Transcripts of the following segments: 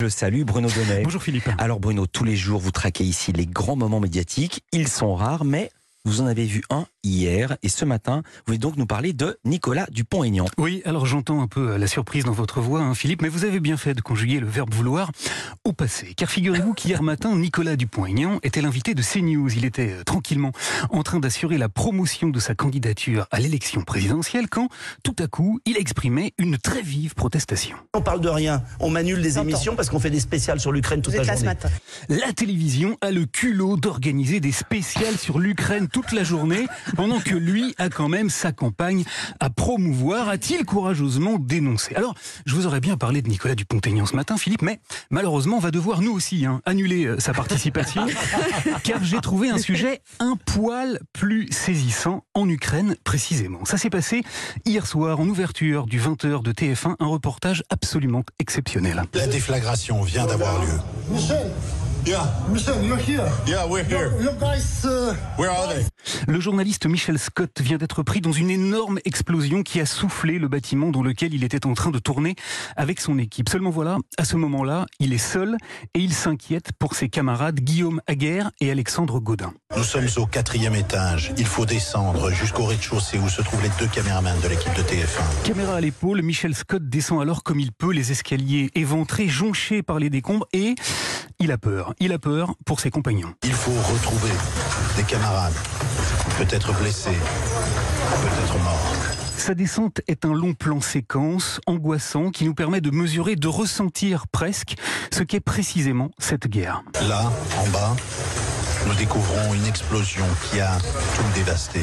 Je salue Bruno Donnet. Bonjour Philippe. Alors Bruno, tous les jours vous traquez ici les grands moments médiatiques. Ils sont rares, mais vous en avez vu un hier et ce matin, vous voulez donc nous parler de Nicolas Dupont-Aignan. Oui, alors j'entends un peu la surprise dans votre voix, hein, Philippe, mais vous avez bien fait de conjuguer le verbe vouloir au passé. Car figurez-vous qu'hier matin, Nicolas Dupont-Aignan était l'invité de CNews. Il était euh, tranquillement en train d'assurer la promotion de sa candidature à l'élection présidentielle quand, tout à coup, il exprimait une très vive protestation. On parle de rien, on m'annule des émissions parce qu'on fait des spéciales sur l'Ukraine toute la journée. La télévision a le culot d'organiser des spéciales sur l'Ukraine toute la journée, pendant que lui a quand même sa campagne à promouvoir, a-t-il courageusement dénoncé. Alors, je vous aurais bien parlé de Nicolas Dupont-Aignan ce matin, Philippe, mais malheureusement, on va devoir nous aussi hein, annuler euh, sa participation, car j'ai trouvé un sujet un poil plus saisissant en Ukraine précisément. Ça s'est passé hier soir en ouverture du 20h de TF1, un reportage absolument exceptionnel. La déflagration vient d'avoir lieu. Yeah. Michel, you're here. Yeah, we're here. You, you guys. Uh, Where are they? Le journaliste Michel Scott vient d'être pris dans une énorme explosion qui a soufflé le bâtiment dans lequel il était en train de tourner avec son équipe. Seulement voilà, à ce moment-là, il est seul et il s'inquiète pour ses camarades Guillaume Aguerre et Alexandre Godin. Nous sommes au quatrième étage. Il faut descendre jusqu'au rez-de-chaussée où se trouvent les deux caméramans de l'équipe de TF1. Caméra à l'épaule, Michel Scott descend alors comme il peut les escaliers éventrés, jonchés par les décombres et il a peur. Il a peur pour ses compagnons. Il faut retrouver des camarades, peut-être blessés, peut-être morts. Sa descente est un long plan séquence, angoissant, qui nous permet de mesurer, de ressentir presque ce qu'est précisément cette guerre. Là, en bas, nous découvrons une explosion qui a tout dévasté.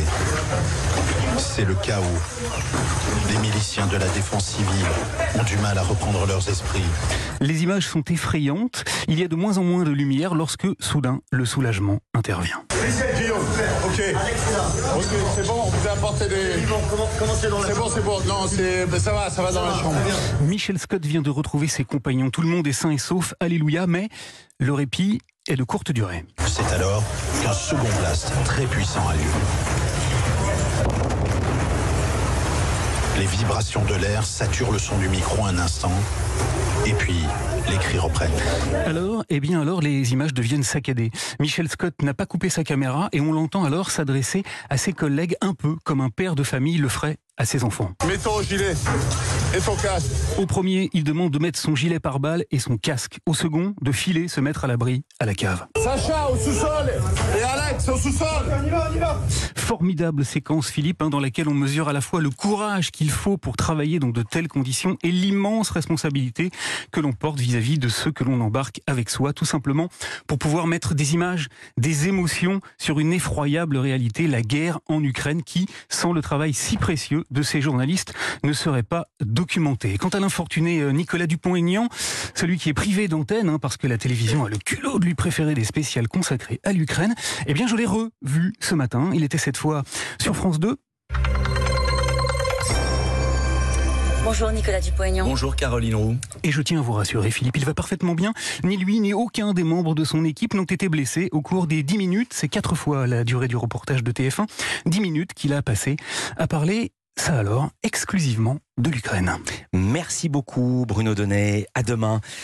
C'est le chaos. Les miliciens de la défense civile ont du mal à reprendre leurs esprits. Les images sont effrayantes. Il y a de moins en moins de lumière lorsque, soudain, le soulagement intervient. Ok. Ok, c'est bon, on vous a apporté des. C'est bon, c'est bon. Non, c'est, ben, ça va, ça va dans la chambre. Michel Scott vient de retrouver ses compagnons. Tout le monde est sain et sauf. Alléluia. Mais le répit est de courte durée. C'est alors qu'un second blast très puissant a lieu. Les vibrations de l'air saturent le son du micro un instant, et puis les cris reprennent. Alors, eh bien alors, les images deviennent saccadées. Michel Scott n'a pas coupé sa caméra et on l'entend alors s'adresser à ses collègues un peu comme un père de famille le ferait à ses enfants. Mets ton gilet et ton casque. Au premier, il demande de mettre son gilet pare-balles et son casque. Au second, de filer, se mettre à l'abri à la cave. Sacha au sous-sol et Alex au sous-sol. on y va, on y va. Formidable séquence, Philippe, hein, dans laquelle on mesure à la fois le courage qu'il faut pour travailler dans de telles conditions et l'immense responsabilité que l'on porte vis-à-vis de ceux que l'on embarque avec soi, tout simplement pour pouvoir mettre des images, des émotions sur une effroyable réalité, la guerre en Ukraine, qui, sans le travail si précieux de ces journalistes, ne serait pas documentée. Quant à l'infortuné euh, Nicolas Dupont-Aignan, celui qui est privé d'antenne, hein, parce que la télévision a le culot de lui préférer des spéciales consacrées à l'Ukraine, eh bien je l'ai revu ce matin. Il était cette fois sur France 2. Bonjour Nicolas Dupont-Aignan. Bonjour Caroline Roux. Et je tiens à vous rassurer, Philippe, il va parfaitement bien. Ni lui, ni aucun des membres de son équipe n'ont été blessés au cours des 10 minutes, c'est quatre fois la durée du reportage de TF1, 10 minutes qu'il a passé à parler, ça alors, exclusivement de l'Ukraine. Merci beaucoup Bruno Donnet. À demain.